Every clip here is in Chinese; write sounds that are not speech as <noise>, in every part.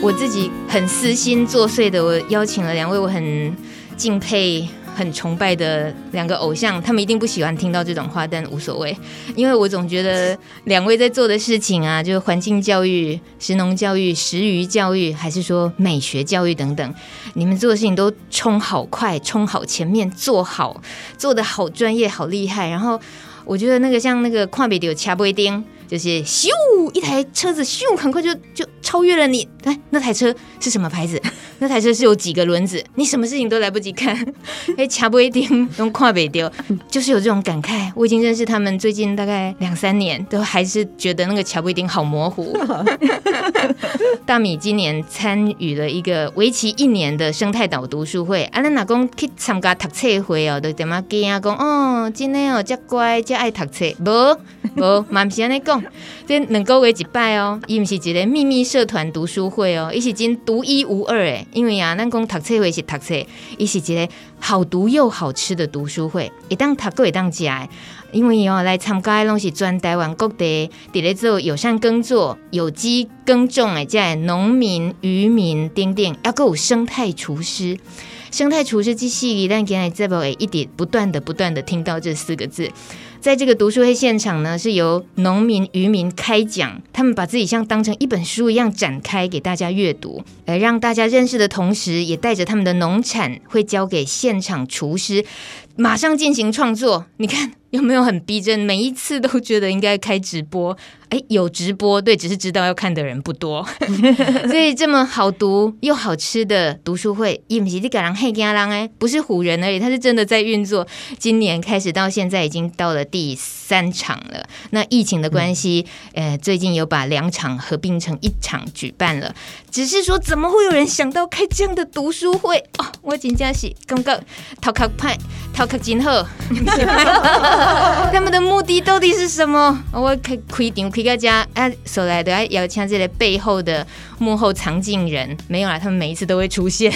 我自己很私心作祟的，我邀请了两位我很敬佩、很崇拜的两个偶像，他们一定不喜欢听到这种话，但无所谓，因为我总觉得两位在做的事情啊，就是环境教育、食农教育、食鱼教育，还是说美学教育等等，你们做的事情都冲好快、冲好前面、做好、做得好专业、好厉害。然后我觉得那个像那个跨北的有掐不一定。就是咻，一台车子咻，很快就就超越了你。哎，那台车是什么牌子？<laughs> 那台车是有几个轮子？你什么事情都来不及看。<laughs> 哎，掐不一定用跨北丢，就是有这种感慨。我已经认识他们最近大概两三年，都还是觉得那个掐不一定好模糊。<laughs> 大米今年参与了一个为期一年的生态岛读书会。阿兰老公去参加读册会哦，都点么惊啊？讲哦，真的哦，这乖，这爱读册。不不，蛮不是安尼讲。这两个月一摆哦，伊毋是一个秘密社团读书会哦，伊是真独一无二诶。因为啊，咱讲读册会是读册，伊是一个好读又好吃的读书会，一当读过一当食。因为哦，来参加的拢是全台湾各地伫咧做友善耕作、有机耕种诶，即系农民、渔民等等，还佫有生态厨师。生态厨师即系列，咱今日节目会一直不断的、不断的听到这四个字。在这个读书会现场呢，是由农民、渔民开讲，他们把自己像当成一本书一样展开给大家阅读，而让大家认识的同时，也带着他们的农产，会交给现场厨师，马上进行创作。你看。有没有很逼真？每一次都觉得应该开直播，<laughs> 哎，有直播，对，只是知道要看的人不多，<laughs> 所以这么好读又好吃的读书会，也不是唬人而已，它是真的在运作。今年开始到现在已经到了第三场了。那疫情的关系，嗯、呃，最近有把两场合并成一场举办了。只是说，怎么会有人想到开这样的读书会？哦，我真正是刚刚头壳派，头壳真好。<laughs> <laughs> 他们的目的到底是什么？我开开场开个家，啊，所来都要请这个背后的幕后藏镜人，没有啦，他们每一次都会出现，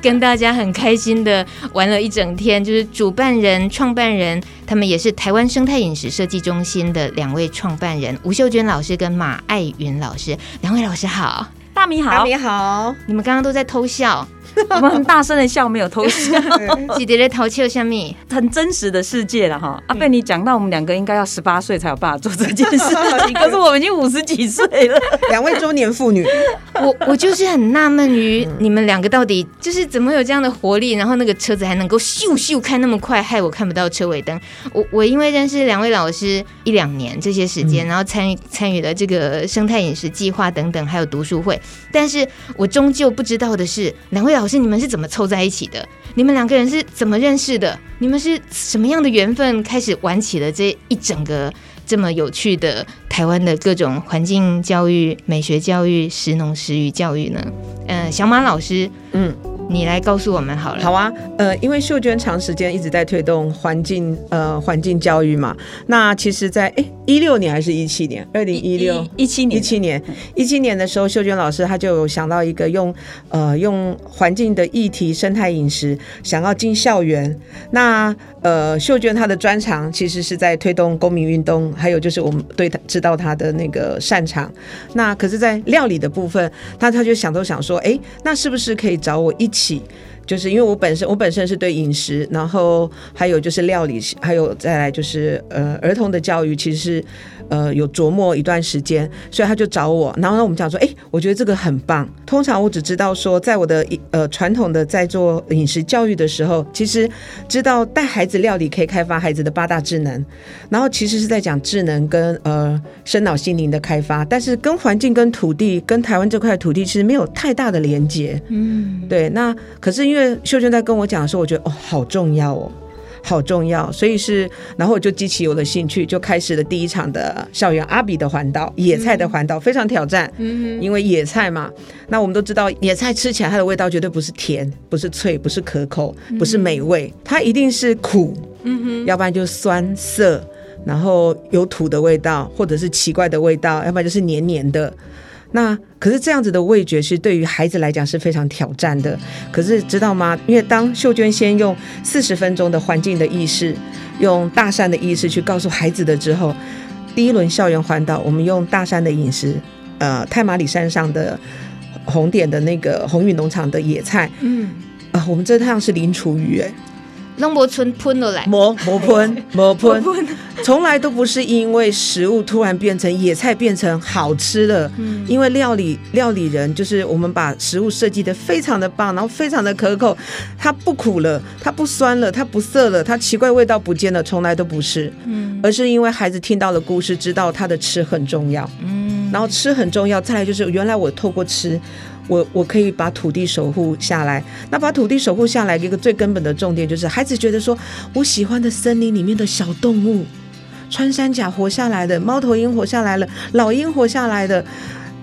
跟大家很开心的玩了一整天。就是主办人、创办人，他们也是台湾生态饮食设计中心的两位创办人吴秀娟老师跟马爱云老师，两位老师好，大米好，大米好，你们刚刚都在偷笑。<laughs> 我们很大声的笑，没有偷笑。<laughs> 记得在偷笑什么？很真实的世界了哈。阿贝，你讲到我们两个应该要十八岁才有办法做这件事情，<laughs> 可是我们已经五十几岁了，两位中年妇女。我我就是很纳闷于你们两个到底就是怎么有这样的活力，然后那个车子还能够咻咻开那么快，害我看不到车尾灯。我我因为认识两位老师一两年这些时间，然后参与参与了这个生态饮食计划等等，还有读书会，但是我终究不知道的是两位老师。你们是怎么凑在一起的？你们两个人是怎么认识的？你们是什么样的缘分开始玩起了这一整个这么有趣的台湾的各种环境教育、美学教育、食农食语教育呢？嗯、小马老师，嗯。你来告诉我们好了。好啊，呃，因为秀娟长时间一直在推动环境呃环境教育嘛。那其实在，在哎一六年还是一七年，二零一六一七年一七年一七年的时候，秀娟老师她就有想到一个用呃用环境的议题生态饮食，想要进校园。那呃秀娟她的专长其实是在推动公民运动，还有就是我们对她知道她的那个擅长。那可是，在料理的部分，那她就想都想说，哎，那是不是可以找我一起？就是因为我本身我本身是对饮食，然后还有就是料理，还有再来就是呃儿童的教育，其实是。呃，有琢磨一段时间，所以他就找我，然后呢，我们讲说，哎，我觉得这个很棒。通常我只知道说，在我的呃传统的在做饮食教育的时候，其实知道带孩子料理可以开发孩子的八大智能，然后其实是在讲智能跟呃生脑心灵的开发，但是跟环境、跟土地、跟台湾这块土地其实没有太大的连接。嗯，对。那可是因为秀娟在跟我讲的时候，我觉得哦，好重要哦。好重要。所以是，然后我就激起我的兴趣，就开始了第一场的校园阿比的环岛，野菜的环岛，非常挑战。嗯，因为野菜嘛，那我们都知道，野菜吃起来它的味道绝对不是甜，不是脆，不是可口，不是美味，它一定是苦。嗯哼，要不然就酸涩，然后有土的味道，或者是奇怪的味道，要不然就是黏黏的。那可是这样子的味觉是对于孩子来讲是非常挑战的。可是知道吗？因为当秀娟先用四十分钟的环境的意识，用大山的意识去告诉孩子的之后，第一轮校园环岛，我们用大山的饮食，呃，太马里山上的红点的那个红宇农场的野菜，嗯，啊、呃，我们这趟是零厨余，哎。龙伯村喷了来，磨磨喷 <laughs> 磨喷，从来都不是因为食物突然变成野菜变成好吃了，嗯，因为料理料理人就是我们把食物设计的非常的棒，然后非常的可口，它不苦了，它不酸了，它不涩了，它奇怪味道不见了，从来都不是，嗯，而是因为孩子听到了故事，知道他的吃很重要，嗯，然后吃很重要，再来就是原来我透过吃。我我可以把土地守护下来，那把土地守护下来，一个最根本的重点就是，孩子觉得说，我喜欢的森林里面的小动物，穿山甲活下来的，猫头鹰活下来了，老鹰活下来的，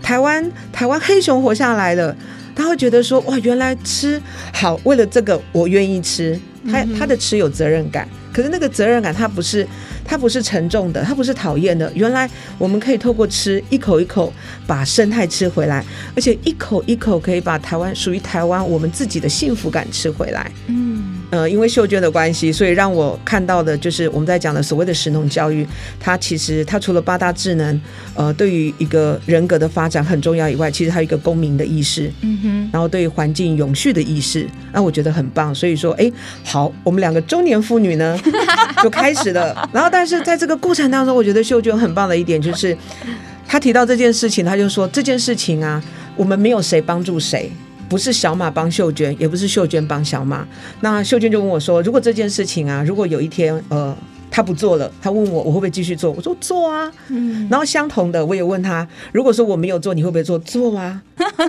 台湾台湾黑熊活下来了，他会觉得说，哇，原来吃好，为了这个我愿意吃，他他的吃有责任感，可是那个责任感他不是。它不是沉重的，它不是讨厌的。原来我们可以透过吃一口一口把生态吃回来，而且一口一口可以把台湾属于台湾我们自己的幸福感吃回来。嗯。呃，因为秀娟的关系，所以让我看到的就是我们在讲的所谓的神农教育，它其实它除了八大智能，呃，对于一个人格的发展很重要以外，其实还有一个公民的意识，嗯哼，然后对于环境永续的意识，那我觉得很棒。所以说，哎，好，我们两个中年妇女呢就开始了。然后，但是在这个过程当中，我觉得秀娟很棒的一点就是，她提到这件事情，她就说这件事情啊，我们没有谁帮助谁。不是小马帮秀娟，也不是秀娟帮小马。那秀娟就问我说：“如果这件事情啊，如果有一天呃他不做了，他问我我会不会继续做？”我说：“做啊。”嗯。然后相同的，我也问他：“如果说我没有做，你会不会做？”做啊。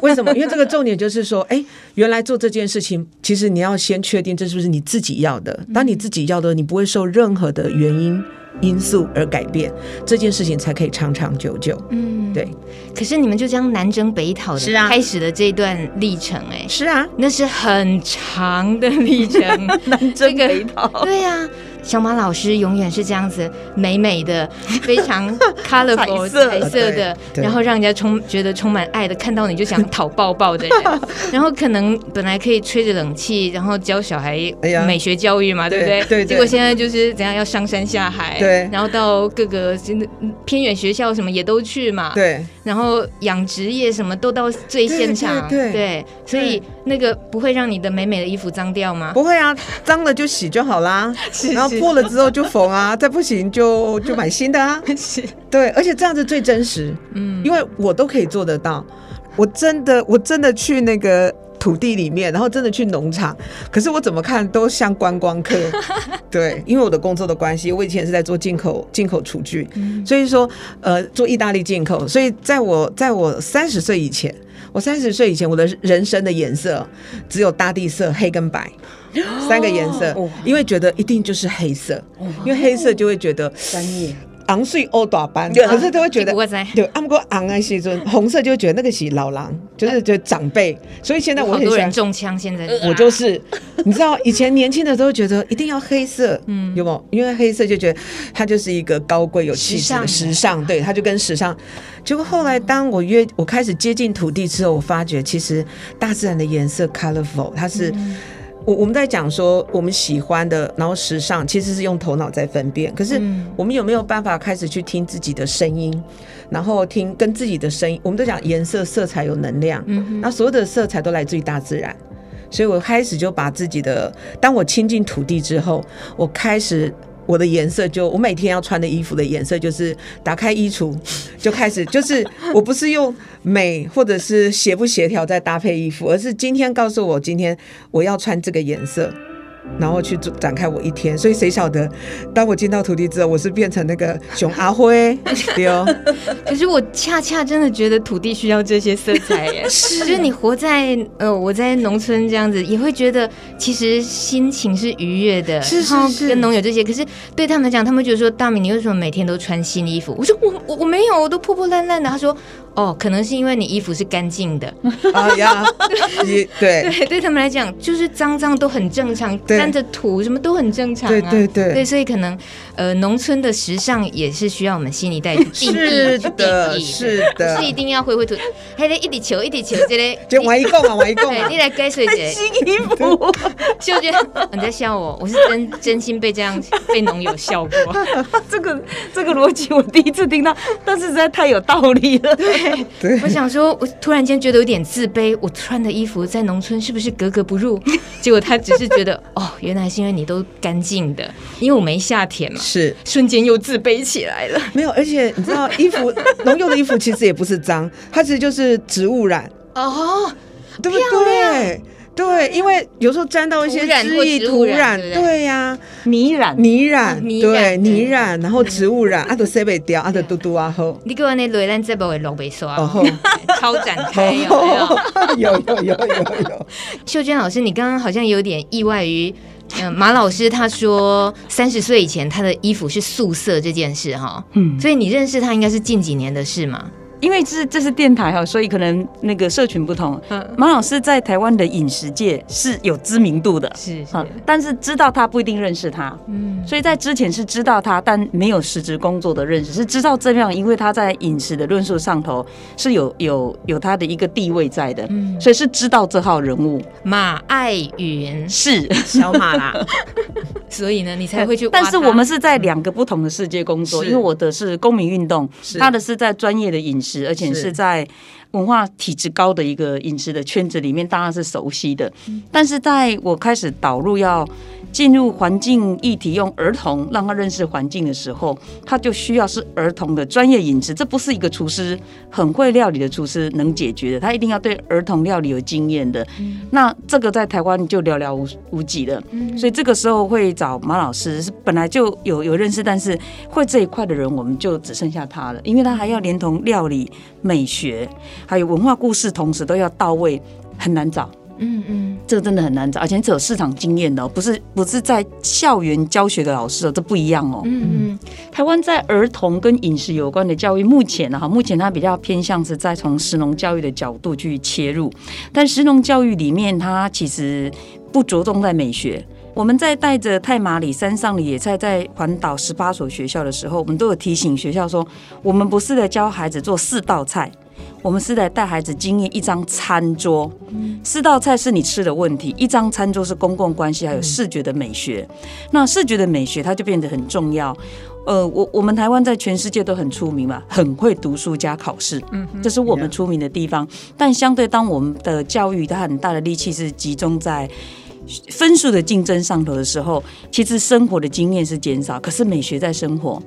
为什么？因为这个重点就是说，哎，原来做这件事情，其实你要先确定这是不是你自己要的。当你自己要的，你不会受任何的原因。因素而改变这件事情，才可以长长久久。嗯，对。可是你们就这样南征北讨的，是啊，开始的这段历程，哎，是啊，那是很长的历程，<laughs> 南征北讨。对呀。小马老师永远是这样子，美美的，<laughs> 非常 colorful 彩色的，然后让人家充觉得充满爱的，看到你就想讨抱抱的人。<laughs> 然后可能本来可以吹着冷气，然后教小孩美学教育嘛，对不对？对。结果现在就是怎样要上山下海，对。然后到各个真的偏远学校什么也都去嘛，对。然后养殖业什么都到最现场，对。所以那个不会让你的美美的衣服脏掉吗？不会啊，脏了就洗就好啦。<laughs> 然后。破了之后就缝啊，<laughs> 再不行就就买新的啊。是，对，而且这样子最真实，嗯，因为我都可以做得到。我真的，我真的去那个土地里面，然后真的去农场，可是我怎么看都像观光客。<laughs> 对，因为我的工作的关系，我以前是在做进口进口厨具，嗯，所以说呃做意大利进口，所以在我在我三十岁以前，我三十岁以前，我的人生的颜色只有大地色，黑跟白。<gasps> 三个颜色，因为觉得一定就是黑色，因为黑色就会觉得专业。昂睡欧打班，可是都会觉得对，阿姆哥昂啊西尊，红色就会觉得那个是老狼，<laughs> 就是觉得长辈。所以现在我很喜欢中枪，现在我就是，你知道以前年轻的时候觉得一定要黑色，嗯，有没有？因为黑色就觉得它就是一个高贵有气质的时尚，对，它就跟时尚。结果后来当我约我开始接近土地之后，我发觉其实大自然的颜色 colorful，它是。我我们在讲说我们喜欢的，然后时尚其实是用头脑在分辨。可是我们有没有办法开始去听自己的声音，然后听跟自己的声音？我们都讲颜色、色彩有能量，嗯，那所有的色彩都来自于大自然。所以我开始就把自己的，当我亲近土地之后，我开始。我的颜色就我每天要穿的衣服的颜色就是打开衣橱就开始，就是我不是用美或者是协不协调在搭配衣服，而是今天告诉我今天我要穿这个颜色，然后去展开我一天。所以谁晓得，当我进到土地之后，我是变成那个熊阿辉，<laughs> 对哦。可是我恰恰真的觉得土地需要这些色彩耶，<laughs> 是，就是你活在呃我在农村这样子，也会觉得其实心情是愉悦的，是是是，跟农友这些。可是对他们来讲，他们觉得说大米，你为什么每天都穿新衣服？我说我我我没有，我都破破烂烂的。他说。哦，可能是因为你衣服是干净的。啊 <laughs> 呀，对。对 <laughs> 对，他们来讲就是脏脏都很正常，沾着土什么都很正常啊，对对对，对，所以可能呃，农村的时尚也是需要我们新一代 <laughs> 定义是的，是的，是一定要灰灰土，还得一滴球一滴球，这里就玩一个嘛，玩一个对，你来改水姐。新衣服，秀娟你在笑我，我是真真心被这样被农友笑过，这个这个逻辑我第一次听到，但是实在太有道理了。对，我想说，我突然间觉得有点自卑。我穿的衣服在农村是不是格格不入？<laughs> 结果他只是觉得，哦，原来是因为你都干净的，因为我没夏天嘛。是，瞬间又自卑起来了。没有，而且你知道，衣服农用的衣服其实也不是脏，它其实就是植物染。哦，对不对？对，因为有时候沾到一些汁液、土壤，对呀，泥染、泥染，对，泥染，然后植物染，啊，都洗不掉，啊，都嘟嘟啊好。你给我那雷兰这部会落不刷，哦，超展开有有？有有有有。<laughs> 秀娟老师，你刚刚好像有点意外于，嗯，马老师他说三十岁以前他的衣服是素色这件事哈，嗯，所以你认识他应该是近几年的事嘛。因为这这是电台哈，所以可能那个社群不同。嗯。马老师在台湾的饮食界是有知名度的，是是，但是知道他不一定认识他。嗯，所以在之前是知道他，但没有实质工作的认识，是知道这样，因为他在饮食的论述上头是有有有他的一个地位在的，嗯，所以是知道这号人物。马爱云。是。小马啦，<laughs> 所以呢，你才会去。但是我们是在两个不同的世界工作，因为我的是公民运动，他的是在专业的饮食。而且是在文化体质高的一个饮食的圈子里面，当然是熟悉的。但是在我开始导入要进入环境议题，用儿童让他认识环境的时候，他就需要是儿童的专业饮食，这不是一个厨师很会料理的厨师能解决的，他一定要对儿童料理有经验的。那这个在台湾就寥寥无无几了。所以这个时候会找马老师，是本来就有有认识，但是会这一块的人，我们就只剩下他了，因为他还要连同料理、美学还有文化故事，同时都要到位，很难找。嗯嗯，这个真的很难找，而且只有市场经验的，不是不是在校园教学的老师哦，这不一样哦。嗯嗯，台湾在儿童跟饮食有关的教育，目前呢哈，目前它比较偏向是在从食农教育的角度去切入，但食农教育里面，它其实不着重在美学。我们在带着太马里山上的野菜在环岛十八所学校的时候，我们都有提醒学校说，我们不是来教孩子做四道菜。我们是来带孩子经验一张餐桌，四道菜是你吃的问题，一张餐桌是公共关系，还有视觉的美学。那视觉的美学它就变得很重要。呃，我我们台湾在全世界都很出名嘛，很会读书加考试，嗯，这是我们出名的地方。但相对当我们的教育它很大的力气是集中在分数的竞争上头的时候，其实生活的经验是减少，可是美学在生活。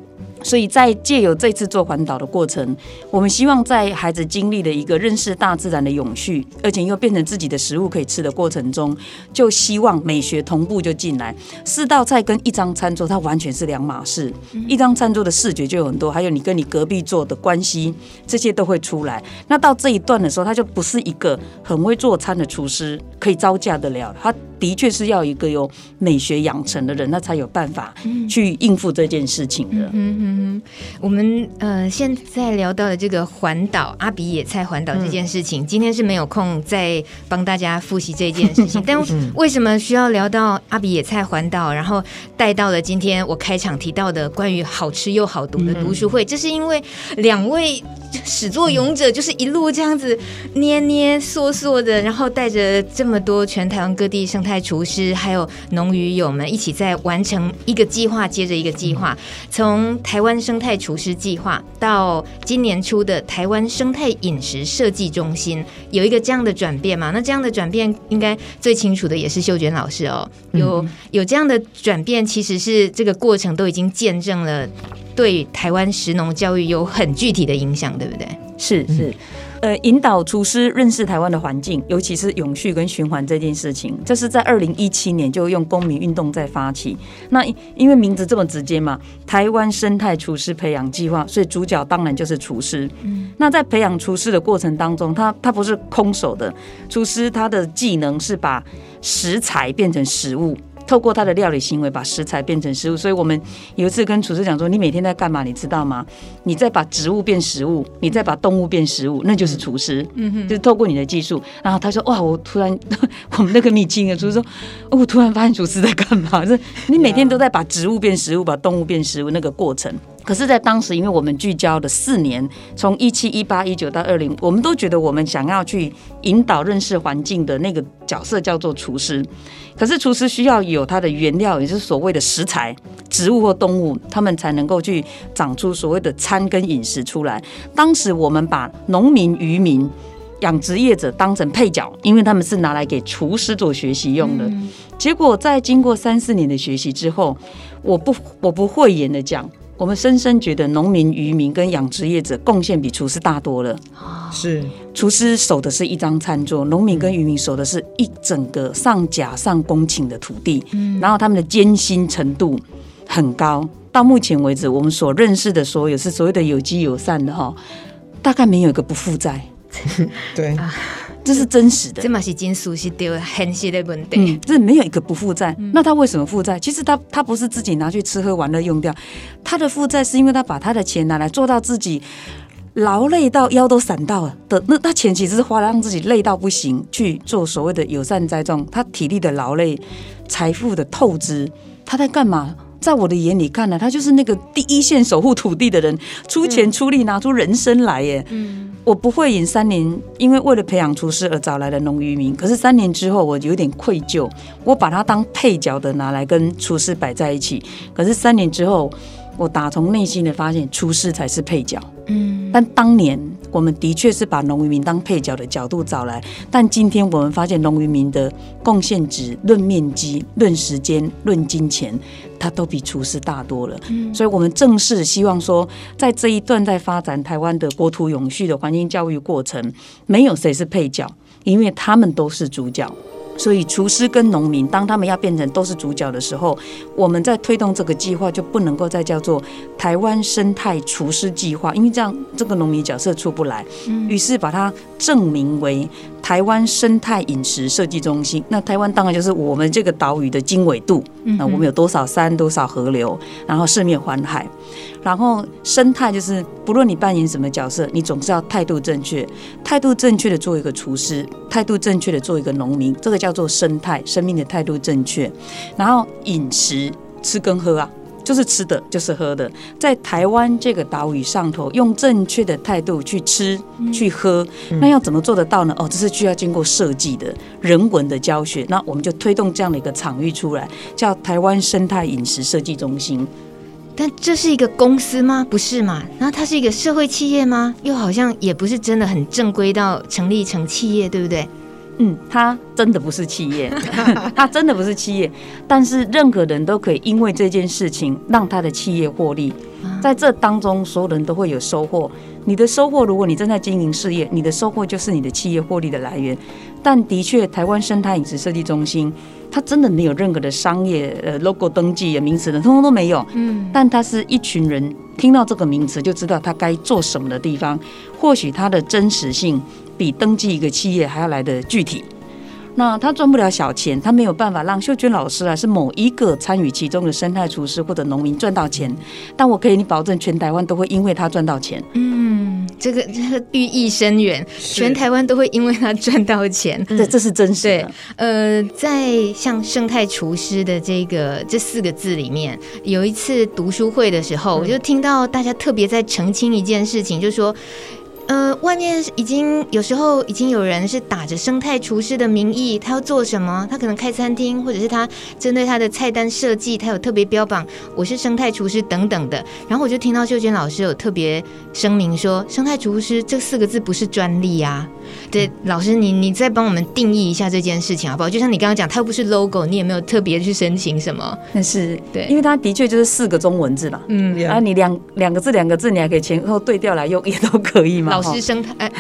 所以在借由这次做环岛的过程，我们希望在孩子经历了一个认识大自然的永续，而且又变成自己的食物可以吃的过程中，就希望美学同步就进来。四道菜跟一张餐桌，它完全是两码事。一张餐桌的视觉就有很多，还有你跟你隔壁桌的关系，这些都会出来。那到这一段的时候，他就不是一个很会做餐的厨师可以招架得了。他的确是要一个有美学养成的人，那才有办法去应付这件事情的。嗯嗯。嗯，我们呃现在聊到的这个环岛阿比野菜环岛这件事情，嗯、今天是没有空再帮大家复习这件事情。<laughs> 但为什么需要聊到阿比野菜环岛，然后带到了今天我开场提到的关于好吃又好读的读书会？这是因为两位始作俑者就是一路这样子捏捏缩缩的，然后带着这么多全台湾各地生态厨师还有农渔友们一起在完成一个计划接着一个计划，从台湾。台湾生态厨师计划到今年初的台湾生态饮食设计中心，有一个这样的转变嘛？那这样的转变，应该最清楚的也是秀娟老师哦。有有这样的转变，其实是这个过程都已经见证了，对台湾食农教育有很具体的影响，对不对？是是。呃，引导厨师认识台湾的环境，尤其是永续跟循环这件事情，这是在二零一七年就用公民运动在发起。那因为名字这么直接嘛，台湾生态厨师培养计划，所以主角当然就是厨师。嗯，那在培养厨师的过程当中，他他不是空手的，厨师他的技能是把食材变成食物。透过他的料理行为，把食材变成食物。所以我们有一次跟厨师讲说：“你每天在干嘛？你知道吗？你在把植物变食物，你在把动物变食物，那就是厨师。嗯哼，就是透过你的技术。然后他说：哇，我突然，我们那个秘境的厨师说：哦，我突然发现厨师在干嘛？是你每天都在把植物变食物，把动物变食物那个过程。”可是，在当时，因为我们聚焦了四年，从一七、一八、一九到二零，我们都觉得我们想要去引导认识环境的那个角色叫做厨师。可是，厨师需要有它的原料，也就是所谓的食材，植物或动物，他们才能够去长出所谓的餐跟饮食出来。当时，我们把农民、渔民、养殖业者当成配角，因为他们是拿来给厨师做学习用的。结果，在经过三四年的学习之后，我不，我不讳言的讲。我们深深觉得，农民、渔民跟养殖业者贡献比厨师大多了。是，厨师守的是一张餐桌，农民跟渔民守的是一整个上甲上公顷的土地。嗯，然后他们的艰辛程度很高。到目前为止，我们所认识的所有是所谓的有机友善的哈，大概没有一个不负债。<laughs> 对。这是真实的，这嘛是真熟悉的很实的问题。嗯，这没有一个不负债。那他为什么负债？其实他他不是自己拿去吃喝玩乐用掉，他的负债是因为他把他的钱拿来做到自己劳累到腰都闪到了的。那他钱其实是花了让自己累到不行去做所谓的友善栽种，他体力的劳累、财富的透支，他在干嘛？在我的眼里看来，他就是那个第一线守护土地的人，出钱出力拿出人生来耶。嗯，我不会引三年，因为为了培养厨师而找来的农渔民。可是三年之后，我有点愧疚，我把他当配角的拿来跟厨师摆在一起。可是三年之后，我打从内心的发现，厨师才是配角。嗯，但当年我们的确是把农渔民当配角的角度找来，但今天我们发现农渔民的贡献值论面积、论时间、论金钱，它都比厨师大多了。嗯，所以我们正式希望说，在这一段在发展台湾的国土永续的环境教育过程，没有谁是配角，因为他们都是主角。所以，厨师跟农民，当他们要变成都是主角的时候，我们在推动这个计划就不能够再叫做台湾生态厨师计划，因为这样这个农民角色出不来。于是把它证明为台湾生态饮食设计中心。那台湾当然就是我们这个岛屿的经纬度，那我们有多少山，多少河流，然后四面环海。然后生态就是，不论你扮演什么角色，你总是要态度正确，态度正确的做一个厨师，态度正确的做一个农民，这个叫做生态，生命的态度正确。然后饮食，吃跟喝啊，就是吃的，就是喝的，在台湾这个岛屿上头，用正确的态度去吃去喝，那要怎么做得到呢？哦，这是需要经过设计的人文的教学。那我们就推动这样的一个场域出来，叫台湾生态饮食设计中心。但这是一个公司吗？不是嘛？然后它是一个社会企业吗？又好像也不是真的很正规到成立成企业，对不对？嗯，它真的不是企业，<laughs> 它真的不是企业。但是任何人都可以因为这件事情让他的企业获利，在这当中所有人都会有收获。你的收获，如果你正在经营事业，你的收获就是你的企业获利的来源。但的确，台湾生态饮食设计中心。它真的没有任何的商业呃 logo 登记的名词的，通通都没有。嗯，但它是一群人听到这个名词就知道它该做什么的地方。或许它的真实性比登记一个企业还要来得具体。那他赚不了小钱，他没有办法让秀娟老师啊，是某一个参与其中的生态厨师或者农民赚到钱。但我可以你保证，全台湾都会因为他赚到钱。嗯，这个这个寓意深远，全台湾都会因为他赚到钱。<laughs> 这这是真实的。呃，在像生态厨师的这个这四个字里面，有一次读书会的时候，我就听到大家特别在澄清一件事情，就是说。呃，外面已经有时候已经有人是打着生态厨师的名义，他要做什么？他可能开餐厅，或者是他针对他的菜单设计，他有特别标榜我是生态厨师等等的。然后我就听到秀娟老师有特别声明说，生态厨师这四个字不是专利啊。对，老师你你再帮我们定义一下这件事情好不好？就像你刚刚讲，它又不是 logo，你也没有特别去申请什么。但是对，因为它的确就是四个中文字嘛。嗯，啊，你两两个字两个字，你还可以前后对调来用，也都可以嘛。<laughs> 老师生态，哎，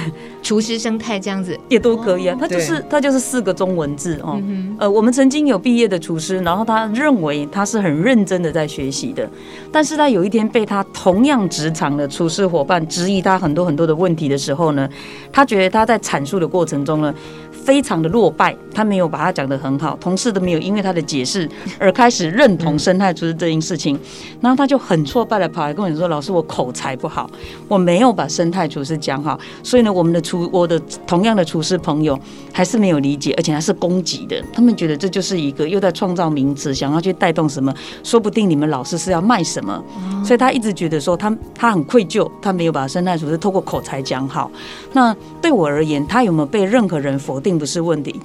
厨师生态这样子也都可以啊。它就是它就是四个中文字哦。呃，我们曾经有毕业的厨师，然后他认为他是很认真的在学习的，但是他有一天被他同样职场的厨师伙伴质疑他很多很多的问题的时候呢，他觉得他在阐述的过程中呢。非常的落败，他没有把他讲得很好，同事都没有因为他的解释 <laughs> 而开始认同生态厨师这件事情，然后他就很挫败的跑来跟我说：“老师，我口才不好，我没有把生态厨师讲好，所以呢，我们的厨，我的同样的厨师朋友还是没有理解，而且还是攻击的，他们觉得这就是一个又在创造名词，想要去带动什么，说不定你们老师是要卖什么，所以他一直觉得说他他很愧疚，他没有把生态厨师透过口才讲好。那对我而言，他有没有被任何人否定？不是问题，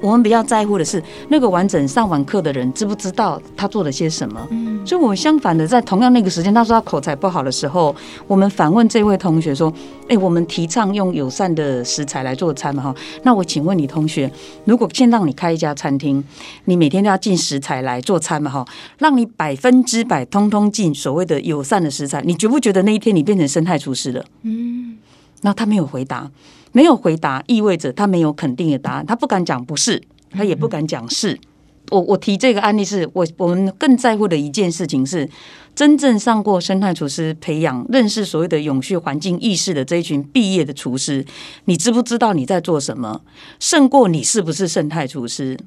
我们比较在乎的是那个完整上完课的人知不知道他做了些什么。嗯，所以我相反的，在同样那个时间，他说他口才不好的时候，我们反问这位同学说：“哎，我们提倡用友善的食材来做餐嘛？哈，那我请问你同学，如果先让你开一家餐厅，你每天都要进食材来做餐嘛？哈，让你百分之百通通进所谓的友善的食材，你觉不觉得那一天你变成生态厨师了？”嗯，那他没有回答。没有回答，意味着他没有肯定的答案，他不敢讲不是，他也不敢讲是。我我提这个案例是我我们更在乎的一件事情是，真正上过生态厨师培养、认识所谓的永续环境意识的这一群毕业的厨师，你知不知道你在做什么？胜过你是不是生态厨师？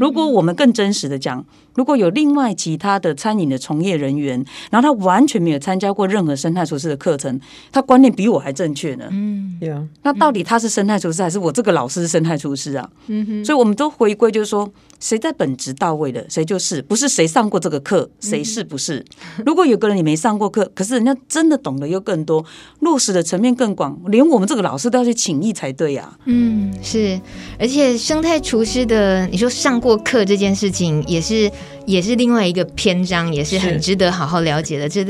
如果我们更真实的讲，如果有另外其他的餐饮的从业人员，然后他完全没有参加过任何生态厨师的课程，他观念比我还正确呢。嗯，那到底他是生态厨师还是我这个老师是生态厨师啊？嗯哼。所以我们都回归就是说，谁在本职到位的，谁就是，不是谁上过这个课，谁是不是？如果有个人你没上过课，可是人家真的懂得又更多，落实的层面更广，连我们这个老师都要去请益才对呀。嗯，是，而且生态厨师的，你说。上过课这件事情也是也是另外一个篇章，也是很值得好好了解的。这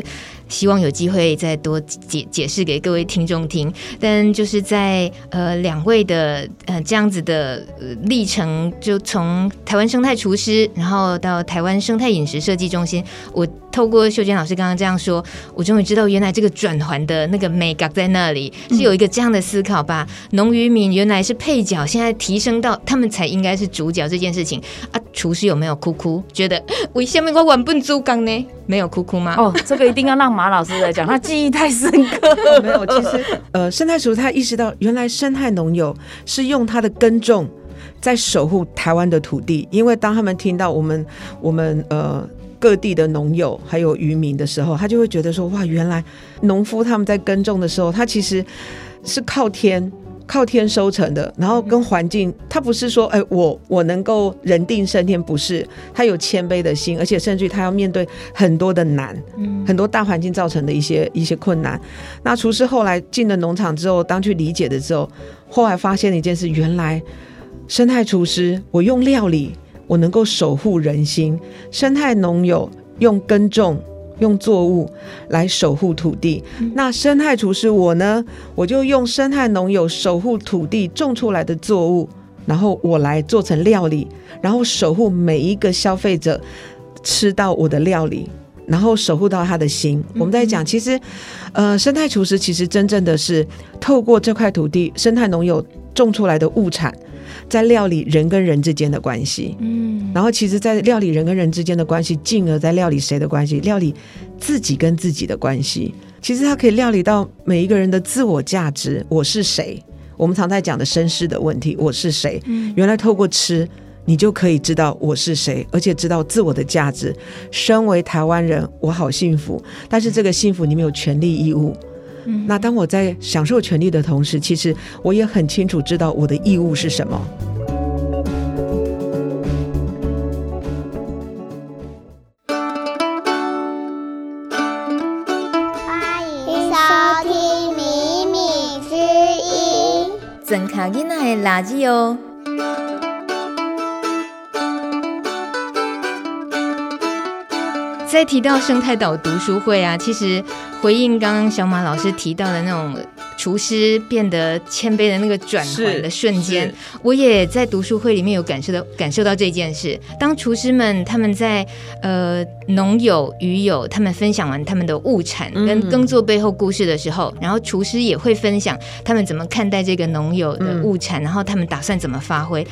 希望有机会再多解解释给各位听众听。但就是在呃两位的呃这样子的历程，就从台湾生态厨师，然后到台湾生态饮食设计中心，我透过秀娟老师刚刚这样说，我终于知道原来这个转环的那个美感在那里，是有一个这样的思考吧。农渔民原来是配角，现在提升到他们才应该是主角这件事情啊。厨师有没有哭哭？觉得为什么我玩笨猪缸呢？没有哭哭吗？哦，这个一定要让马马老师在讲，他记忆太深刻。<laughs> 没有，其实呃，生态署他意识到，原来生态农友是用他的耕种在守护台湾的土地。因为当他们听到我们我们呃各地的农友还有渔民的时候，他就会觉得说，哇，原来农夫他们在耕种的时候，他其实是靠天。靠天收成的，然后跟环境，他不是说，哎，我我能够人定胜天，不是，他有谦卑的心，而且甚至于他要面对很多的难，很多大环境造成的一些一些困难。那厨师后来进了农场之后，当去理解的时候，后来发现了一件事，原来生态厨师，我用料理，我能够守护人心；生态农友用耕种。用作物来守护土地，那生态厨师我呢，我就用生态农友守护土地种出来的作物，然后我来做成料理，然后守护每一个消费者吃到我的料理，然后守护到他的心。我们在讲，其实，呃，生态厨师其实真正的是透过这块土地，生态农友种出来的物产。在料理人跟人之间的关系，嗯，然后其实，在料理人跟人之间的关系，进而在料理谁的关系？料理自己跟自己的关系。其实它可以料理到每一个人的自我价值，我是谁？我们常在讲的身世的问题，我是谁？嗯，原来透过吃，你就可以知道我是谁，而且知道自我的价值。身为台湾人，我好幸福，但是这个幸福你没有权利义务。那当我在享受权利的同时，其实我也很清楚知道我的义务是什么。欢迎收听《米米之音》，真卡囡仔的垃圾哦。在提到生态岛读书会啊，其实回应刚刚小马老师提到的那种厨厨师变得谦卑的那个转换的瞬间，我也在读书会里面有感受到感受到这件事。当厨师们他们在呃农友渔友他们分享完他们的物产跟耕作背后故事的时候，嗯、然后厨师也会分享他们怎么看待这个农友的物产，嗯、然后他们打算怎么发挥。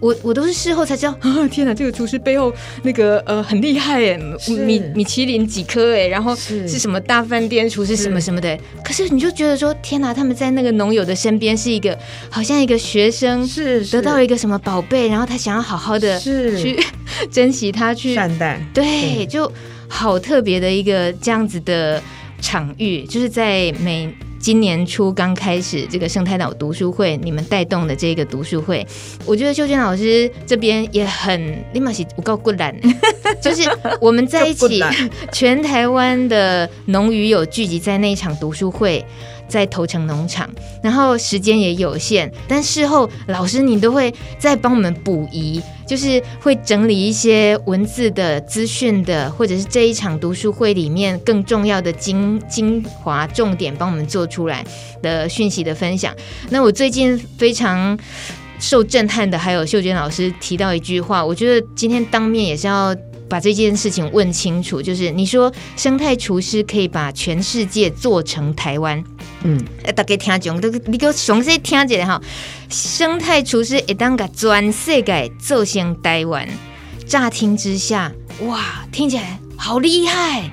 我我都是事后才知道啊！<laughs> 天哪，这个厨师背后那个呃很厉害哎，米米其林几颗哎，然后是什么大饭店厨师什么什么的。是可是你就觉得说，天哪，他们在那个农友的身边是一个好像一个学生，是得到了一个什么宝贝，然后他想要好好的去 <laughs> 珍惜他，去善待。对，就好特别的一个这样子的场域，就是在每。今年初刚开始这个生态岛读书会，你们带动的这个读书会，我觉得秀娟老师这边也很立马是不够孤单，<laughs> 就是我们在一起，全台湾的农渔友聚集在那一场读书会。在头城农场，然后时间也有限，但事后老师你都会再帮我们补遗，就是会整理一些文字的资讯的，或者是这一场读书会里面更重要的精精华重点，帮我们做出来的讯息的分享。那我最近非常 <laughs> 受震撼的，还有秀娟老师提到一句话，我觉得今天当面也是要把这件事情问清楚，就是你说生态厨师可以把全世界做成台湾。嗯，大家听讲都你给我详细听一下哈。生态厨师一旦甲全世界做成台湾，乍听之下，哇，听起来好厉害。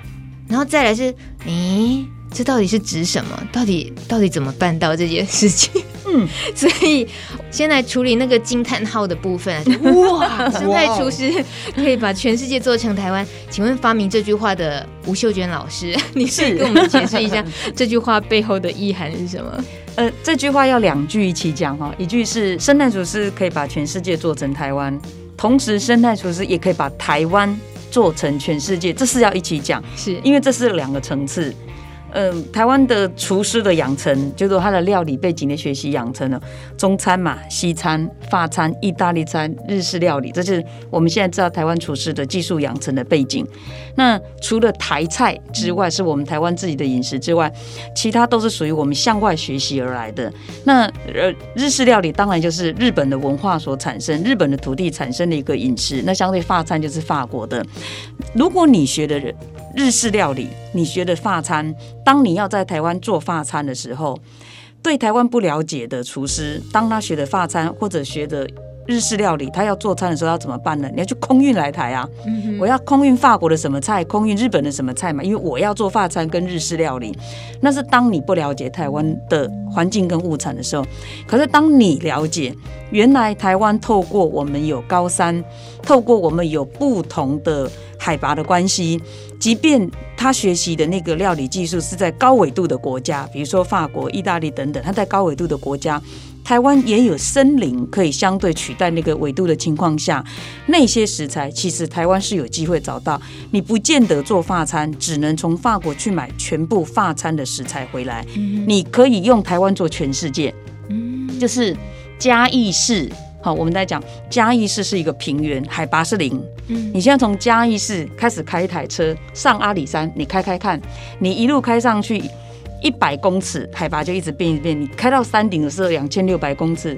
然后再来是，咦，这到底是指什么？到底到底怎么办到这件事情？嗯，<laughs> 所以先来处理那个惊叹号的部分。哇，生态厨师可以把全世界做成台湾？请问发明这句话的吴秀娟老师，<laughs> 你是跟我们解释一下这句话背后的意涵是什么？<laughs> 呃，这句话要两句一起讲哈，一句是生态厨师可以把全世界做成台湾，同时生态厨师也可以把台湾做成全世界，这是要一起讲，是因为这是两个层次。嗯，台湾的厨师的养成，就是他的料理背景的学习养成了中餐嘛、西餐、法餐、意大利餐、日式料理，这就是我们现在知道台湾厨师的技术养成的背景。那除了台菜之外，是我们台湾自己的饮食之外，其他都是属于我们向外学习而来的。那呃，日式料理当然就是日本的文化所产生，日本的土地产生的一个饮食。那相对法餐就是法国的。如果你学的。日式料理，你学的法餐，当你要在台湾做法餐的时候，对台湾不了解的厨师，当他学的法餐或者学的。日式料理，他要做餐的时候要怎么办呢？你要去空运来台啊！嗯、我要空运法国的什么菜，空运日本的什么菜嘛？因为我要做法餐跟日式料理，那是当你不了解台湾的环境跟物产的时候。可是当你了解，原来台湾透过我们有高山，透过我们有不同的海拔的关系，即便他学习的那个料理技术是在高纬度的国家，比如说法国、意大利等等，他在高纬度的国家。台湾也有森林可以相对取代那个纬度的情况下，那些食材其实台湾是有机会找到。你不见得做法餐，只能从法国去买全部法餐的食材回来。你可以用台湾做全世界。就是嘉义市，好，我们在讲嘉义市是一个平原，海拔是零。嗯你现在从嘉义市开始开一台车上阿里山，你开开看，你一路开上去。一百公尺海拔就一直变一变，你开到山顶的时候两千六百公尺，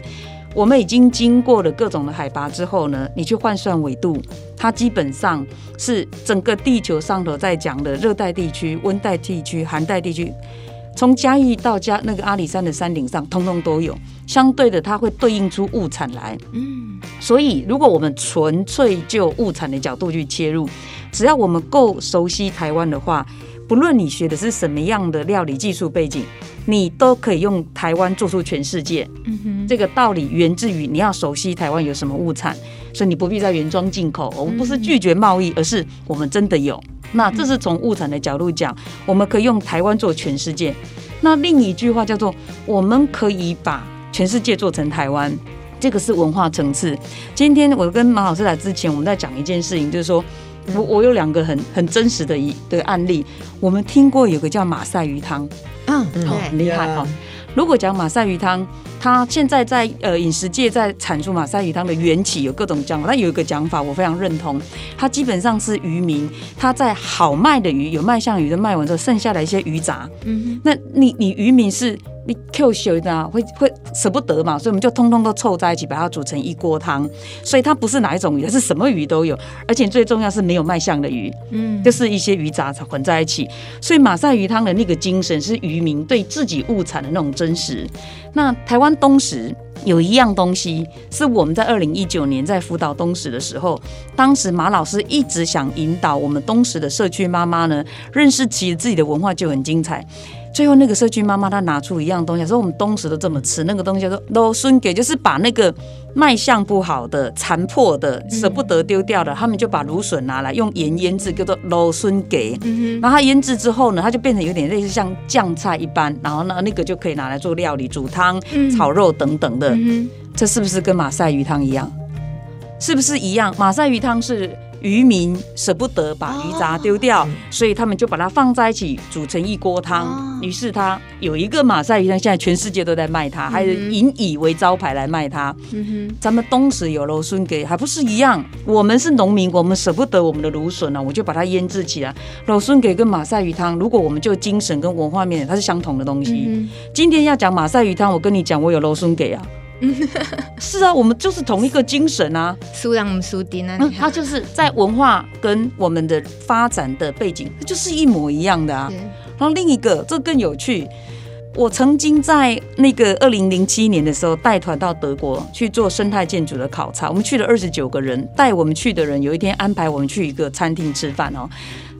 我们已经经过了各种的海拔之后呢，你去换算纬度，它基本上是整个地球上头在讲的热带地区、温带地区、寒带地区，从嘉义到嘉那个阿里山的山顶上，通通都有。相对的，它会对应出物产来。嗯，所以如果我们纯粹就物产的角度去切入，只要我们够熟悉台湾的话。不论你学的是什么样的料理技术背景，你都可以用台湾做出全世界。嗯哼，这个道理源自于你要熟悉台湾有什么物产，所以你不必在原装进口。我们不是拒绝贸易，而是我们真的有。那这是从物产的角度讲，我们可以用台湾做全世界。那另一句话叫做，我们可以把全世界做成台湾，这个是文化层次。今天我跟马老师来之前，我们在讲一件事情，就是说。我我有两个很很真实的一的案例，我们听过有个叫马赛鱼汤，嗯，好很厉害哈。如果讲马赛鱼汤，它现在在呃饮食界在阐述马赛鱼汤的缘起，有各种讲法。那有一个讲法我非常认同，它基本上是渔民他在好卖的鱼有卖相鱼的卖完之后，剩下的一些鱼杂，嗯哼，那你你渔民是。你 Q 秀的会会舍不得嘛，所以我们就通通都凑在一起，把它煮成一锅汤。所以它不是哪一种鱼，它是什么鱼都有，而且最重要是没有卖相的鱼，嗯，就是一些鱼杂混在一起。所以马赛鱼汤的那个精神是渔民对自己物产的那种真实。那台湾东石有一样东西，是我们在二零一九年在辅导东石的时候，当时马老师一直想引导我们东石的社区妈妈呢，认识其实自己的文化就很精彩。最后那个社区妈妈她拿出一样东西，说我们东石都这么吃，那个东西叫做老孙给，就是把那个卖相不好的、残破的、舍不得丢掉的，他们就把芦笋拿来用盐腌制，叫做老孙给。然后它腌制之后呢，它就变成有点类似像酱菜一般，然后呢那个就可以拿来做料理、煮汤、炒肉等等的。这是不是跟马赛鱼汤一样？是不是一样？马赛鱼汤是。渔民舍不得把鱼杂丢掉，哦，所以他们就把它放在一起煮成一锅汤。于、哦、是他有一个马赛鱼汤，现在全世界都在卖它，嗯、还是引以为招牌来卖它。嗯哼，咱们东石有芦笋给，还不是一样？我们是农民，我们舍不得我们的芦笋呢，我就把它腌制起来。芦笋给跟马赛鱼汤，如果我们就精神跟文化面，它是相同的东西。嗯、今天要讲马赛鱼汤，我跟你讲，我有芦笋给啊。是啊，我们就是同一个精神啊，苏阳苏丁呢。他就是在文化跟我们的发展的背景，就是一模一样的啊。然后另一个，这更有趣，我曾经在那个二零零七年的时候带团到德国去做生态建筑的考察，我们去了二十九个人，带我们去的人有一天安排我们去一个餐厅吃饭哦，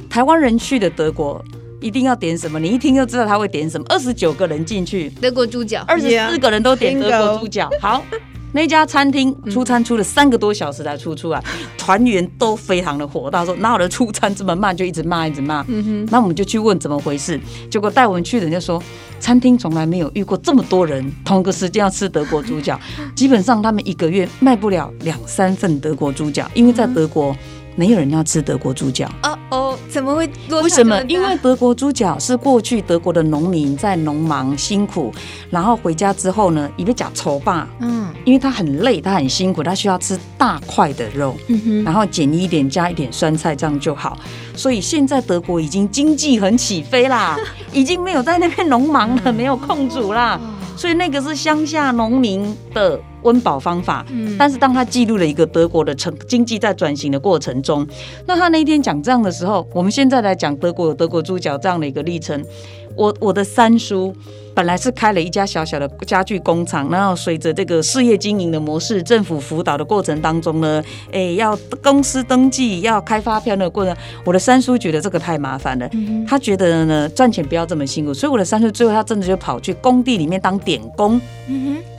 台湾人去的德国。一定要点什么？你一听就知道他会点什么。二十九个人进去，德国猪脚，二十四个人都点德国猪脚。好，那家餐厅出餐出了三个多小时才出出来，团员都非常的火大，说哪有人出餐这么慢，就一直骂一直骂。嗯哼，那我们就去问怎么回事，结果带我们去的人就说，餐厅从来没有遇过这么多人同个时间要吃德国猪脚，基本上他们一个月卖不了两三份德国猪脚，因为在德国。没有人要吃德国猪脚哦哦，怎么会？为什么？因为德国猪脚是过去德国的农民在农忙辛苦，然后回家之后呢，一个讲丑霸，嗯，因为他很累，他很辛苦，他需要吃大块的肉，嗯哼，然后减一点，加一点酸菜，这样就好。所以现在德国已经经济很起飞啦，<laughs> 已经没有在那边农忙了，没有空煮啦。所以那个是乡下农民的温饱方法，嗯，但是当他记录了一个德国的成经济在转型的过程中，那他那一天讲这样的时候，我们现在来讲德国有德国猪脚这样的一个历程，我我的三叔。本来是开了一家小小的家具工厂，然后随着这个事业经营的模式，政府辅导的过程当中呢，哎，要公司登记，要开发票那个过程，我的三叔觉得这个太麻烦了，他觉得呢赚钱不要这么辛苦，所以我的三叔最后他真的就跑去工地里面当点工，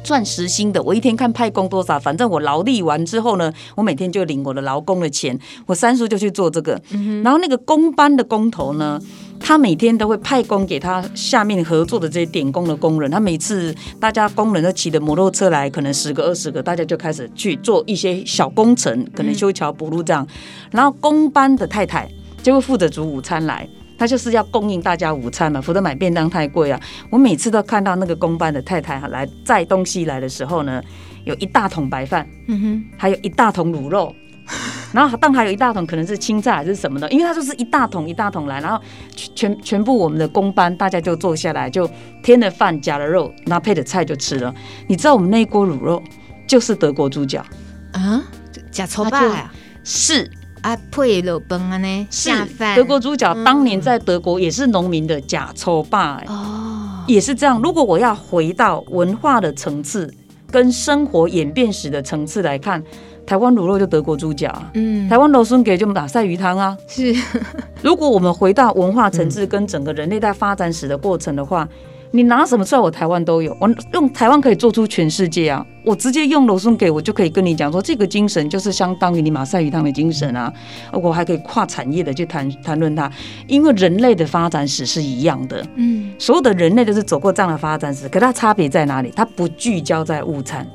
赚时薪的。我一天看派工多少，反正我劳力完之后呢，我每天就领我的劳工的钱。我三叔就去做这个，然后那个工班的工头呢。他每天都会派工给他下面合作的这些点工的工人。他每次大家工人都骑着摩托车来，可能十个二十个，大家就开始去做一些小工程，可能修桥补路这样。然后工班的太太就会负责煮午餐来，他就是要供应大家午餐嘛，否则买便当太贵啊。我每次都看到那个公班的太太来载东西来的时候呢，有一大桶白饭，嗯哼，还有一大桶卤肉。<laughs> 然后当还有一大桶可能是青菜还是什么的，因为它就是一大桶一大桶来，然后全全部我们的公班大家就坐下来，就添了饭加了肉，然后配的菜就吃了。你知道我们那一锅卤肉就是德国猪脚啊，假臭霸呀？是啊，配肉崩啊呢？是德国猪脚，当年在德国也是农民的假臭霸哦，也是这样。如果我要回到文化的层次跟生活演变史的层次来看。台湾卤肉就德国猪脚，嗯，台湾罗笋给就马赛鱼汤啊。是，<laughs> 如果我们回到文化层次跟整个人类在发展史的过程的话，你拿什么出来？我台湾都有，我用台湾可以做出全世界啊！我直接用芦笋给我就可以跟你讲说，这个精神就是相当于你马赛鱼汤的精神啊！我还可以跨产业的去谈谈论它，因为人类的发展史是一样的，嗯，所有的人类都是走过这样的发展史，可它差别在哪里？它不聚焦在物产。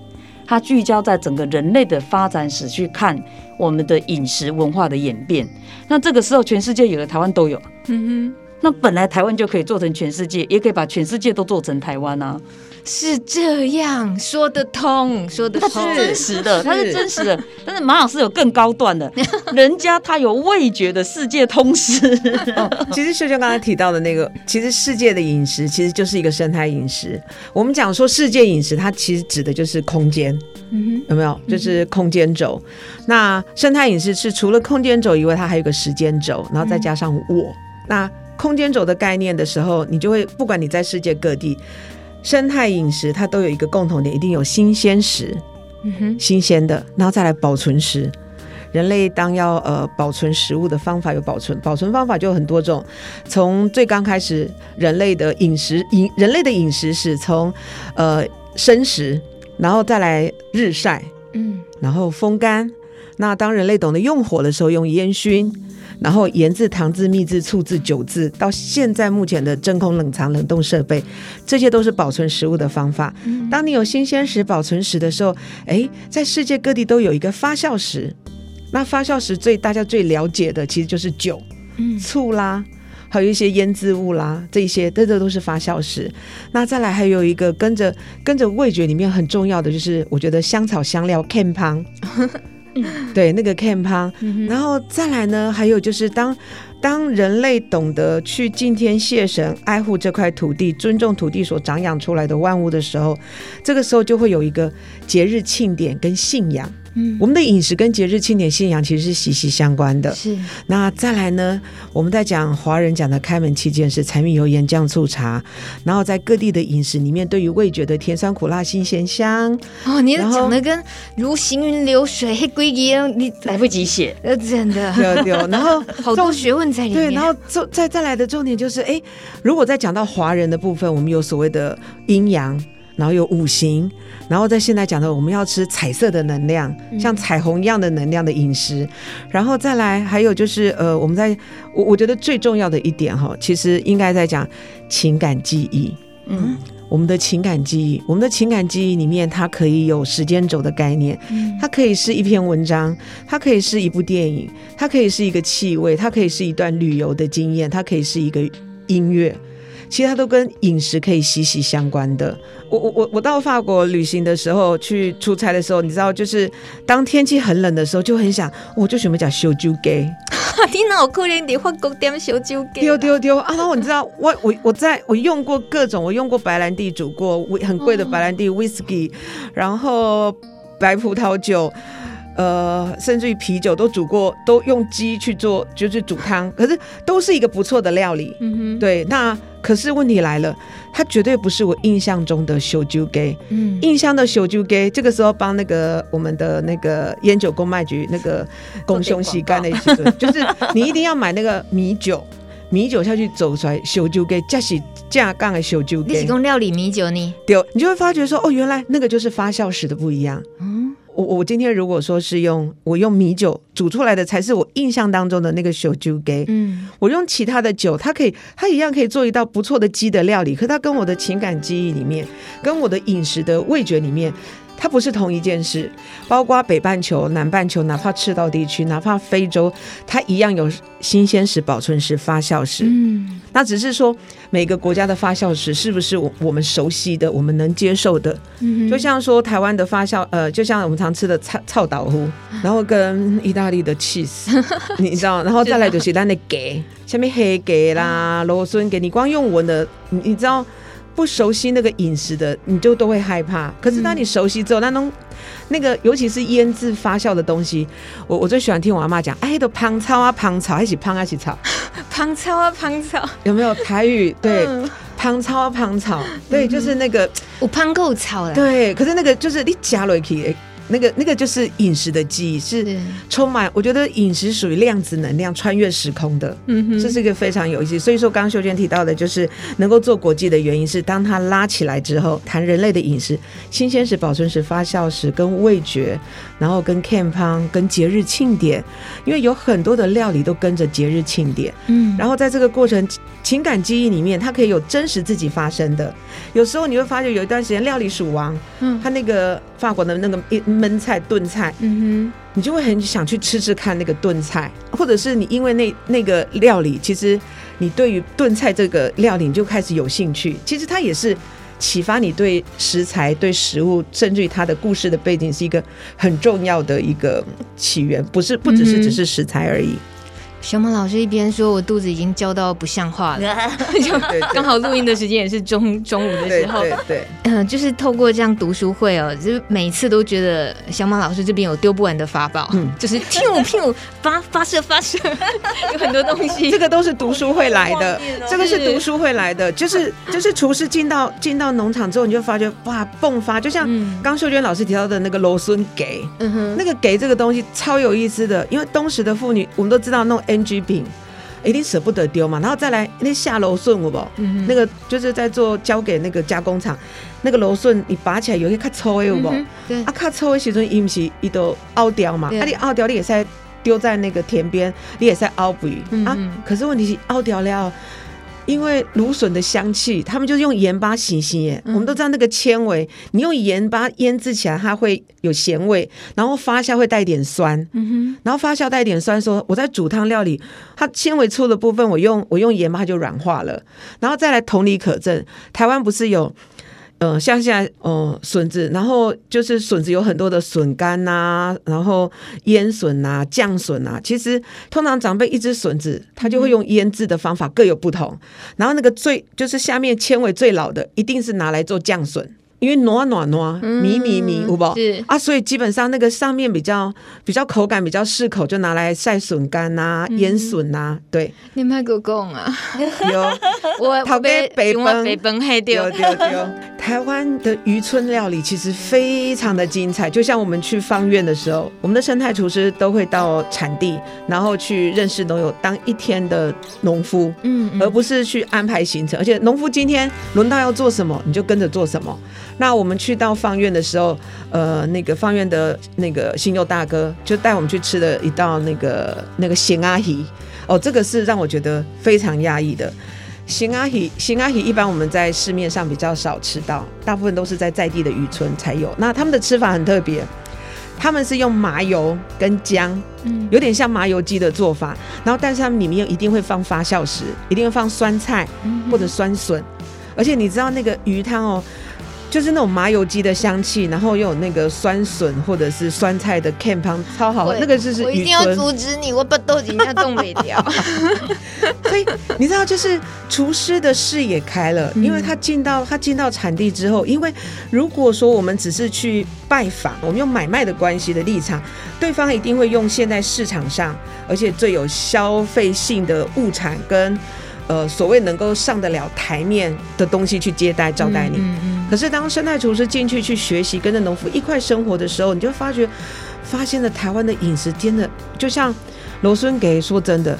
它聚焦在整个人类的发展史去看我们的饮食文化的演变。那这个时候，全世界有的台湾都有。嗯哼，那本来台湾就可以做成全世界，也可以把全世界都做成台湾啊。是这样说得通，说得通，它是真实的，它是真实的。但是马老师有更高段的，<laughs> 人家他有味觉的世界通识。<laughs> 哦，其实秀秀刚才提到的那个，其实世界的饮食其实就是一个生态饮食。我们讲说世界饮食，它其实指的就是空间，嗯哼，有没有？就是空间轴。那生态饮食是除了空间轴以外，它还有个时间轴，然后再加上我。嗯、那空间轴的概念的时候，你就会不管你在世界各地。生态饮食它都有一个共同点，一定有新鲜食，嗯哼，新鲜的，然后再来保存食。人类当要呃保存食物的方法有保存，保存方法就有很多种。从最刚开始，人类的饮食饮人类的饮食是从呃生食，然后再来日晒，嗯，然后风干。那当人类懂得用火的时候，用烟熏。然后盐渍、糖渍、蜜渍、醋渍、酒渍，到现在目前的真空冷藏冷冻设备，这些都是保存食物的方法。当你有新鲜食保存食的时候，哎，在世界各地都有一个发酵食。那发酵食最大家最了解的其实就是酒、醋啦，还有一些腌制物啦，这些这这都是发酵食。那再来还有一个跟着跟着味觉里面很重要的就是，我觉得香草香料 Kenpang <laughs> 对，那个 camping，然后再来呢，还有就是当当人类懂得去敬天谢神、爱护这块土地、尊重土地所长养出来的万物的时候，这个时候就会有一个节日庆典跟信仰。嗯，我们的饮食跟节日庆典信仰其实是息息相关的。是，那再来呢？我们在讲华人讲的开门七件事：柴米油盐酱醋茶。然后在各地的饮食里面，对于味觉的甜酸苦辣辛咸香。哦，你讲的跟如行云流水，黑龟一样，你来不及写。呃，真的。对对。然后 <laughs> 好多学问在里面。对，然后重再再来的重点就是，哎，如果再讲到华人的部分，我们有所谓的阴阳。然后有五行，然后在现在讲的，我们要吃彩色的能量，像彩虹一样的能量的饮食，然后再来还有就是呃，我们在我我觉得最重要的一点哈，其实应该在讲情感记忆。嗯，我们的情感记忆，我们的情感记忆里面，它可以有时间轴的概念，它可以是一篇文章，它可以是一部电影，它可以是一个气味，它可以是一段旅游的经验，它可以是一个音乐。其实它都跟饮食可以息息相关的。我我我我到法国旅行的时候，去出差的时候，你知道，就是当天气很冷的时候，就很想，我就准备讲修酒给。<laughs> 天哪我可能在法国点烧酒给？丢丢丢啊！然后你知道，我我我在我用过各种，我用过白兰地煮过，很贵的白兰地 whisky，然后白葡萄酒。呃，甚至于啤酒都煮过，都用鸡去做，就是煮汤，可是都是一个不错的料理。嗯哼，对。那可是问题来了，它绝对不是我印象中的小酒鸡。嗯，印象的小酒鸡，这个时候帮那个我们的那个烟酒公卖局那个公兄洗干的一起，就是你一定要买那个米酒，<laughs> 米酒下去走出来小酒鸡，这是架杠的小酒鸡。你提供料理米酒呢？对，你就会发觉说，哦，原来那个就是发酵时的不一样。嗯。我我今天如果说是用我用米酒煮出来的，才是我印象当中的那个小酒给。嗯，我用其他的酒，它可以，它一样可以做一道不错的鸡的料理，可它跟我的情感记忆里面，跟我的饮食的味觉里面。它不是同一件事，包括北半球、南半球，哪怕赤道地区，哪怕非洲，它一样有新鲜食、保存食、发酵食。嗯，那只是说每个国家的发酵食是不是我我们熟悉的、我们能接受的？嗯，就像说台湾的发酵，呃，就像我们常吃的臭臭豆腐，<laughs> 然后跟意大利的 cheese，<laughs> 你知道，然后再来就是咱的给，下面黑给啦、芦笋给，你光用闻的，你你知道。不熟悉那个饮食的，你就都会害怕。可是当你熟悉之后，那种那个尤其是腌制发酵的东西，我我最喜欢听我阿妈讲，哎，都胖草啊胖草，一起胖啊一起炒，胖草啊胖草，有没有台语？对，胖草啊胖草，对，就是那个我胖够草了。对，可是那个就是你加了去。那个那个就是饮食的记忆，是充满。我觉得饮食属于量子能量，穿越时空的。嗯哼，这是一个非常有意思。所以说，刚刚秀娟提到的，就是能够做国际的原因是，当它拉起来之后，谈人类的饮食，新鲜时、保存时、发酵时跟味觉，然后跟 campang，跟节日庆典，因为有很多的料理都跟着节日庆典。嗯，然后在这个过程，情感记忆里面，它可以有真实自己发生的。有时候你会发觉，有一段时间料理鼠王，嗯，他那个法国的那个焖菜、炖菜，嗯哼，你就会很想去吃吃看那个炖菜，或者是你因为那那个料理，其实你对于炖菜这个料理你就开始有兴趣。其实它也是启发你对食材、对食物，甚至于它的故事的背景是一个很重要的一个起源，不是不只是只是食材而已。小马老师一边说，我肚子已经叫到不像话了，<laughs> 就刚好录音的时间也是中中午的时候，对对，嗯，就是透过这样读书会哦，就是每次都觉得小马老师这边有丢不完的法宝，嗯，就是噗噗发发射发射，<laughs> 有很多东西，<laughs> 这个都是读书会来的，这个是读书会来的，就是就是厨师进到进到农场之后，你就发觉哇迸发，就像刚秀娟老师提到的那个罗孙给，嗯哼，那个给这个东西超有意思的，因为东时的妇女我们都知道那种。NG 品一定舍不得丢嘛，然后再来那下楼顺，我不，那个就是在做交给那个加工厂，那个楼顺你拔起来有些卡粗的，有不？对，啊，卡粗的时阵，伊毋是伊都凹掉嘛，啊，你凹掉你也是丢在那个田边，你也是凹不啊？可是问题是凹掉了。因为芦笋的香气，他们就是用盐巴洗洗耶。我们都知道那个纤维，你用盐巴腌制起来，它会有咸味，然后发酵会带点酸。嗯哼，然后发酵带点酸，说我在煮汤料理，它纤维粗的部分，我用我用盐巴它就软化了。然后再来同理可证，台湾不是有。嗯，像现在，嗯，笋子，然后就是笋子有很多的笋干呐，然后腌笋呐、酱笋呐。其实通常长辈一只笋子，他就会用腌制的方法各有不同。然后那个最就是下面纤维最老的，一定是拿来做酱笋。因为糯糯糯，米米米，有不？是啊，所以基本上那个上面比较比较口感比较适口，就拿来晒笋干呐、腌笋呐。对，你们还给我讲啊？有，我头北北崩北崩黑掉。台湾的渔村料理其实非常的精彩，就像我们去方院的时候，我们的生态厨师都会到产地，然后去认识农友，当一天的农夫，嗯，而不是去安排行程。而且农夫今天轮到要做什么，你就跟着做什么。那我们去到方院的时候，呃，那个方院的那个新佑大哥就带我们去吃了一道那个那个咸阿姨，哦，这个是让我觉得非常压抑的。咸仔鱼，咸仔鱼一般我们在市面上比较少吃到，大部分都是在在地的渔村才有。那他们的吃法很特别，他们是用麻油跟姜，嗯，有点像麻油鸡的做法，然后但是他们里面一定会放发酵食，一定会放酸菜或者酸笋，而且你知道那个鱼汤哦。就是那种麻油鸡的香气，然后又有那个酸笋或者是酸菜的 can 汤，超好喝。那个就是我一定要阻止你，我把豆子要冻没掉。<laughs> 所以你知道，就是厨师的视野开了，因为他进到他进到产地之后，因为如果说我们只是去拜访，我们用买卖的关系的立场，对方一定会用现在市场上而且最有消费性的物产跟。呃，所谓能够上得了台面的东西去接待招待你，嗯嗯、可是当生态厨师进去去学习，跟着农夫一块生活的时候，你就发觉，发现了台湾的饮食真的就像罗孙给说真的。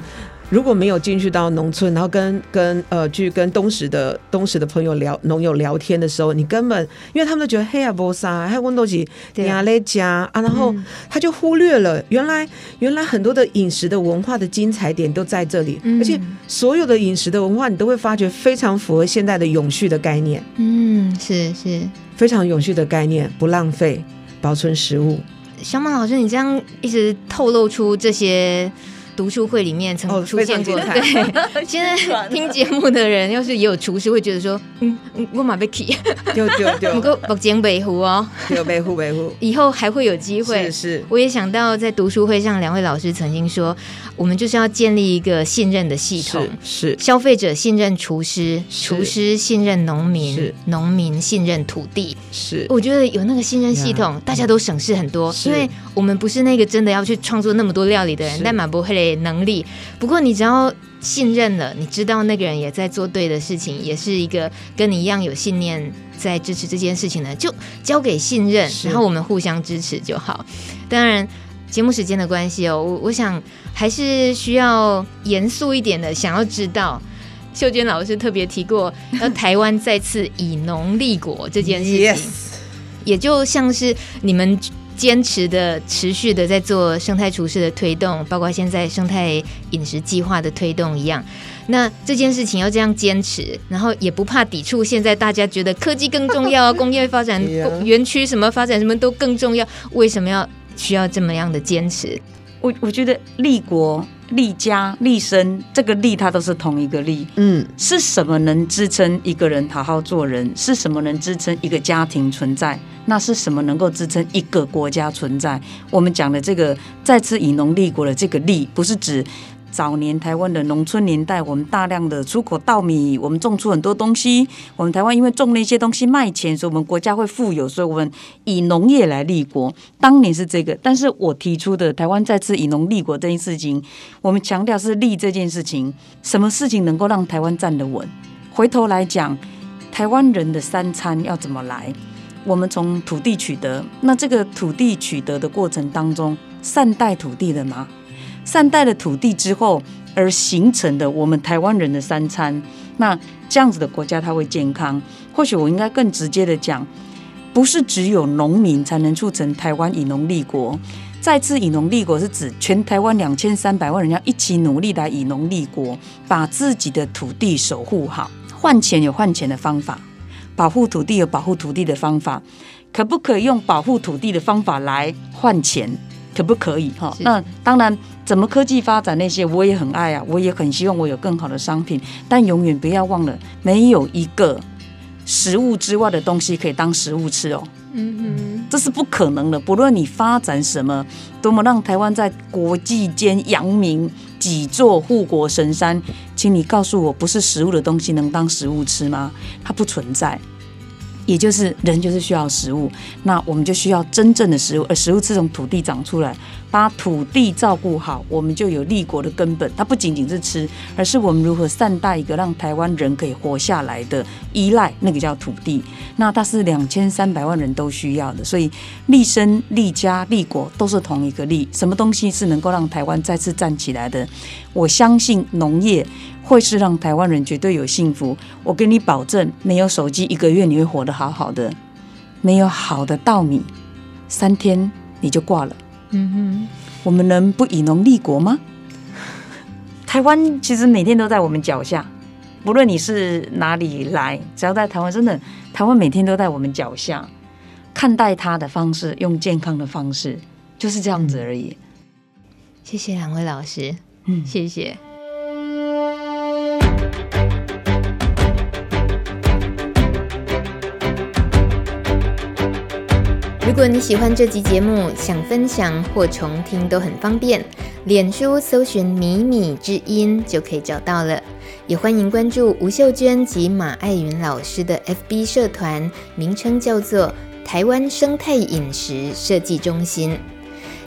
如果没有进去到农村，然后跟跟呃去跟东石的东石的朋友聊农友聊天的时候，你根本因为他们都觉得黑啊波沙还有温度计亚雷加啊，然后他就忽略了原来原来很多的饮食的文化的精彩点都在这里，嗯、而且所有的饮食的文化你都会发觉非常符合现代的永续的概念。嗯，是是，非常永续的概念，不浪费，保存食物。小马老师，你这样一直透露出这些。读书会里面曾出现过，对。<laughs> 现在听节目的人，要是也有厨师，会觉得说，嗯，我马被气，丢丢丢，<laughs> 不过北京北湖哦，有北湖北湖，以后还会有机会。是是，我也想到在读书会上，两位老师曾经说，我们就是要建立一个信任的系统，是，是。消费者信任厨师，厨师信任农民，农民信任土地，是。我觉得有那个信任系统，大家都省事很多，因为我们不是那个真的要去创作那么多料理的人，但马博黑。能力，不过你只要信任了，你知道那个人也在做对的事情，也是一个跟你一样有信念在支持这件事情的，就交给信任，然后我们互相支持就好。当然，节目时间的关系哦，我我想还是需要严肃一点的，想要知道秀娟老师特别提过，要台湾再次以农立国这件事情.也就像是你们。坚持的、持续的在做生态厨师的推动，包括现在生态饮食计划的推动一样。那这件事情要这样坚持，然后也不怕抵触。现在大家觉得科技更重要，工业发展、园区什么发展什么都更重要，为什么要需要这么样的坚持？我我觉得立国、立家、立身，这个立它都是同一个立。嗯，是什么能支撑一个人好好做人？是什么能支撑一个家庭存在？那是什么能够支撑一个国家存在？我们讲的这个再次以农立国的这个立，不是指。早年台湾的农村年代，我们大量的出口稻米，我们种出很多东西。我们台湾因为种那些东西卖钱，所以我们国家会富有，所以我们以农业来立国。当年是这个，但是我提出的台湾再次以农立国这件事情，我们强调是立这件事情，什么事情能够让台湾站得稳？回头来讲，台湾人的三餐要怎么来？我们从土地取得，那这个土地取得的过程当中，善待土地的吗？善待了土地之后，而形成的我们台湾人的三餐，那这样子的国家它会健康。或许我应该更直接的讲，不是只有农民才能促成台湾以农立国。再次以农立国是指全台湾两千三百万人要一起努力来以农立国，把自己的土地守护好。换钱有换钱的方法，保护土地有保护土地的方法，可不可以用保护土地的方法来换钱？可不可以？哈，那当然。怎么科技发展那些我也很爱啊，我也很希望我有更好的商品，但永远不要忘了，没有一个食物之外的东西可以当食物吃哦。嗯哼，这是不可能的。不论你发展什么，多么让台湾在国际间扬名，几座护国神山，请你告诉我，不是食物的东西能当食物吃吗？它不存在。也就是人就是需要食物，那我们就需要真正的食物，而食物是从土地长出来，把土地照顾好，我们就有立国的根本。它不仅仅是吃，而是我们如何善待一个让台湾人可以活下来的依赖，那个叫土地。那它是两千三百万人都需要的，所以立身、立家、立国都是同一个立。什么东西是能够让台湾再次站起来的？我相信农业。会是让台湾人绝对有幸福，我跟你保证，没有手机一个月你会活得好好的，没有好的稻米，三天你就挂了。嗯哼，我们能不以农立国吗？<laughs> 台湾其实每天都在我们脚下，不论你是哪里来，只要在台湾，真的，台湾每天都在我们脚下。看待它的方式，用健康的方式，就是这样子而已。谢谢两位老师，嗯，谢谢。如果你喜欢这集节目，想分享或重听都很方便。脸书搜寻“米米之音”就可以找到了。也欢迎关注吴秀娟及马爱云老师的 FB 社团，名称叫做“台湾生态饮食设计中心”。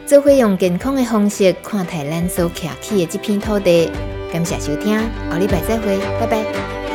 这会用健康的方式看台湾所徛起的这片土地。感谢收听，下礼拜再会，拜拜。